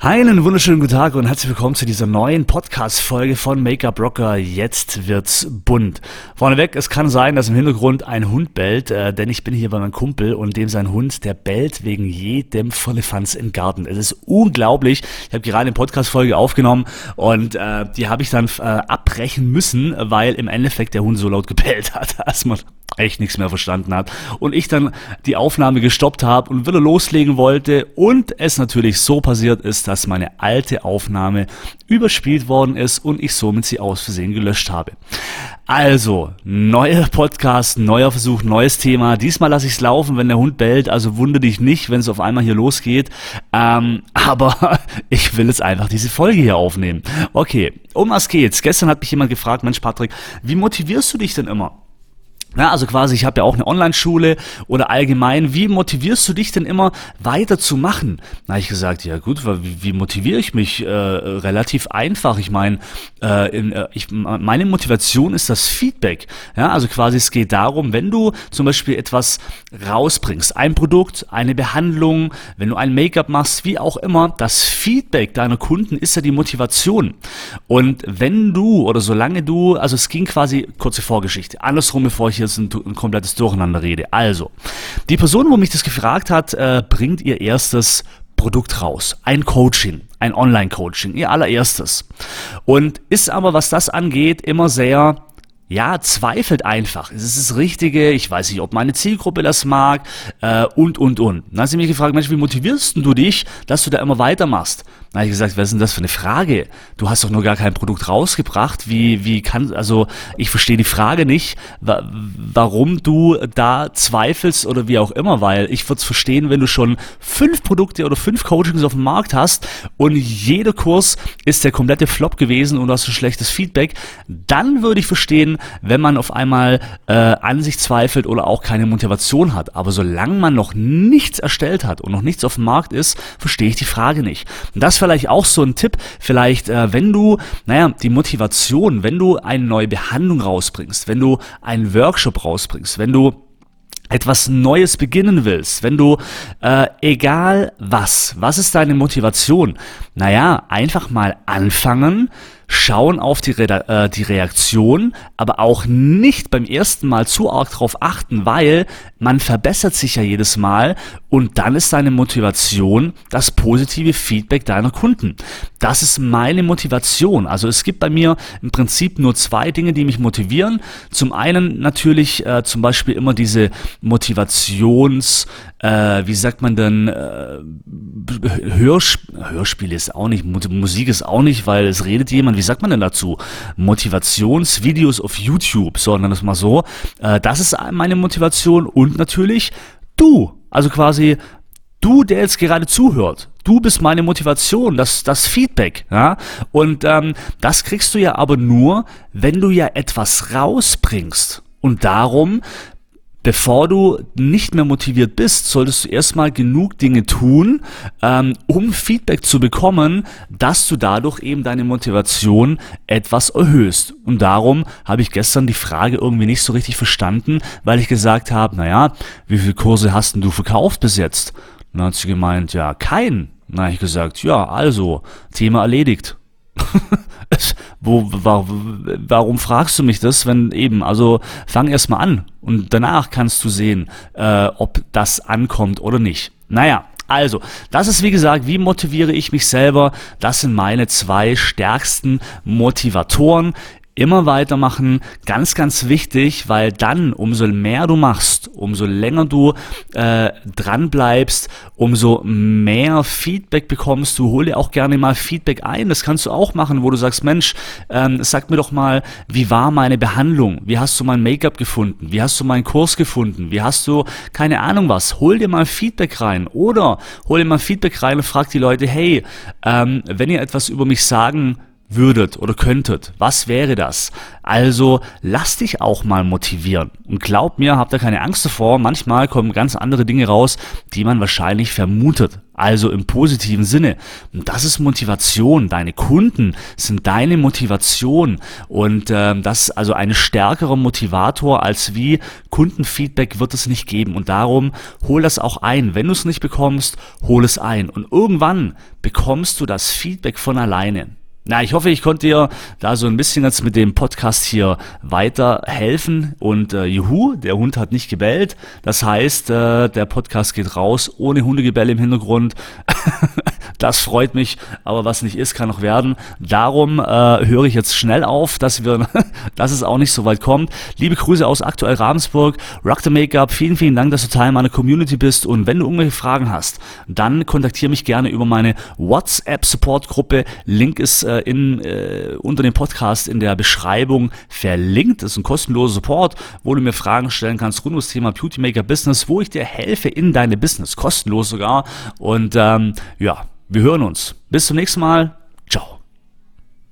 Einen wunderschönen guten Tag und herzlich willkommen zu dieser neuen Podcast-Folge von Make-up Rocker. Jetzt wird's bunt. Vorneweg, es kann sein, dass im Hintergrund ein Hund bellt, äh, denn ich bin hier bei meinem Kumpel und dem sein Hund, der bellt wegen jedem Firlefanz im Garten. Es ist unglaublich. Ich habe gerade eine Podcast-Folge aufgenommen und äh, die habe ich dann äh, abbrechen müssen, weil im Endeffekt der Hund so laut gebellt hat, dass man echt nichts mehr verstanden hat. Und ich dann die Aufnahme gestoppt habe und wieder loslegen wollte und es natürlich so passiert ist, dass meine alte Aufnahme überspielt worden ist und ich somit sie aus Versehen gelöscht habe. Also, neuer Podcast, neuer Versuch, neues Thema. Diesmal lasse ich es laufen, wenn der Hund bellt. Also wundere dich nicht, wenn es auf einmal hier losgeht. Ähm, aber ich will jetzt einfach diese Folge hier aufnehmen. Okay, um was geht's? Gestern hat mich jemand gefragt, Mensch Patrick, wie motivierst du dich denn immer? Ja, also quasi, ich habe ja auch eine Online-Schule oder allgemein, wie motivierst du dich denn immer weiterzumachen? Na, ich gesagt, ja gut, wie, wie motiviere ich mich? Äh, relativ einfach. Ich meine, äh, äh, meine Motivation ist das Feedback. Ja, also quasi, es geht darum, wenn du zum Beispiel etwas rausbringst, ein Produkt, eine Behandlung, wenn du ein Make-up machst, wie auch immer, das Feedback deiner Kunden ist ja die Motivation. Und wenn du oder solange du, also es ging quasi, kurze Vorgeschichte, andersrum, bevor ich ich jetzt ein, ein komplettes Durcheinander rede. Also, die Person, wo mich das gefragt hat, äh, bringt ihr erstes Produkt raus. Ein Coaching, ein Online-Coaching, ihr allererstes. Und ist aber, was das angeht, immer sehr ja, zweifelt einfach. Ist es das Richtige? Ich weiß nicht, ob meine Zielgruppe das mag äh, und, und, und. Dann hat sie mich gefragt, Mensch, wie motivierst du dich, dass du da immer weitermachst? Dann habe ich gesagt, was ist denn das für eine Frage? Du hast doch nur gar kein Produkt rausgebracht. Wie, wie kann, also ich verstehe die Frage nicht, wa warum du da zweifelst oder wie auch immer, weil ich würde es verstehen, wenn du schon fünf Produkte oder fünf Coachings auf dem Markt hast und jeder Kurs ist der komplette Flop gewesen und du hast ein schlechtes Feedback, dann würde ich verstehen, wenn man auf einmal äh, an sich zweifelt oder auch keine Motivation hat. Aber solange man noch nichts erstellt hat und noch nichts auf dem Markt ist, verstehe ich die Frage nicht. Und das vielleicht auch so ein Tipp, vielleicht, äh, wenn du, naja, die Motivation, wenn du eine neue Behandlung rausbringst, wenn du einen Workshop rausbringst, wenn du etwas Neues beginnen willst, wenn du, äh, egal was, was ist deine Motivation? Naja, einfach mal anfangen, schauen auf die, Re äh, die Reaktion, aber auch nicht beim ersten Mal zu arg drauf achten, weil man verbessert sich ja jedes Mal und dann ist deine Motivation das positive Feedback deiner Kunden. Das ist meine Motivation. Also es gibt bei mir im Prinzip nur zwei Dinge, die mich motivieren. Zum einen natürlich äh, zum Beispiel immer diese Motivations, äh, wie sagt man denn, äh, Hörsp Hörspiel ist auch nicht, Musik ist auch nicht, weil es redet jemand, wie sagt man denn dazu? Motivationsvideos auf YouTube, so, dann das mal so. Äh, das ist meine Motivation und natürlich du. Also quasi du, der jetzt gerade zuhört, du bist meine Motivation, das, das Feedback, ja. Und ähm, das kriegst du ja aber nur, wenn du ja etwas rausbringst. Und darum bevor du nicht mehr motiviert bist, solltest du erstmal genug Dinge tun, ähm, um Feedback zu bekommen, dass du dadurch eben deine Motivation etwas erhöhst. Und darum habe ich gestern die Frage irgendwie nicht so richtig verstanden, weil ich gesagt habe, naja, wie viele Kurse hast denn du verkauft bis jetzt? Und dann hat sie gemeint, ja, keinen. Dann habe ich gesagt, ja, also, Thema erledigt. Wo, warum fragst du mich das, wenn eben, also fang erst mal an und danach kannst du sehen, äh, ob das ankommt oder nicht. Naja, also, das ist wie gesagt, wie motiviere ich mich selber? Das sind meine zwei stärksten Motivatoren immer weitermachen, ganz, ganz wichtig, weil dann, umso mehr du machst, umso länger du äh, dran bleibst, umso mehr Feedback bekommst du. Hol dir auch gerne mal Feedback ein. Das kannst du auch machen, wo du sagst, Mensch, ähm, sag mir doch mal, wie war meine Behandlung? Wie hast du mein Make-up gefunden? Wie hast du meinen Kurs gefunden? Wie hast du, keine Ahnung was, hol dir mal Feedback rein. Oder hol dir mal Feedback rein und frag die Leute, hey, ähm, wenn ihr etwas über mich sagen würdet oder könntet, was wäre das? Also lass dich auch mal motivieren. Und glaub mir, habt da keine Angst davor, manchmal kommen ganz andere Dinge raus, die man wahrscheinlich vermutet. also im positiven Sinne. Und das ist Motivation. Deine Kunden sind deine Motivation und äh, das ist also ein stärkerer Motivator als wie Kundenfeedback wird es nicht geben und darum hol das auch ein. Wenn du es nicht bekommst, hol es ein und irgendwann bekommst du das Feedback von alleine. Na, ich hoffe, ich konnte dir da so ein bisschen jetzt mit dem Podcast hier weiterhelfen. Und äh, juhu, der Hund hat nicht gebellt. Das heißt, äh, der Podcast geht raus ohne Hundegebell im Hintergrund. Das freut mich, aber was nicht ist, kann noch werden. Darum äh, höre ich jetzt schnell auf, dass wir, dass es auch nicht so weit kommt. Liebe Grüße aus aktuell Ravensburg, Rock the Makeup. Vielen, vielen Dank, dass du Teil meiner Community bist. Und wenn du irgendwelche Fragen hast, dann kontaktiere mich gerne über meine WhatsApp Support Gruppe. Link ist äh, in, äh, unter dem Podcast in der Beschreibung verlinkt. Das ist ein kostenloser Support, wo du mir Fragen stellen kannst rund um das Thema Beauty Maker Business, wo ich dir helfe in deine Business, kostenlos sogar. Und ähm, ja, wir hören uns. Bis zum nächsten Mal.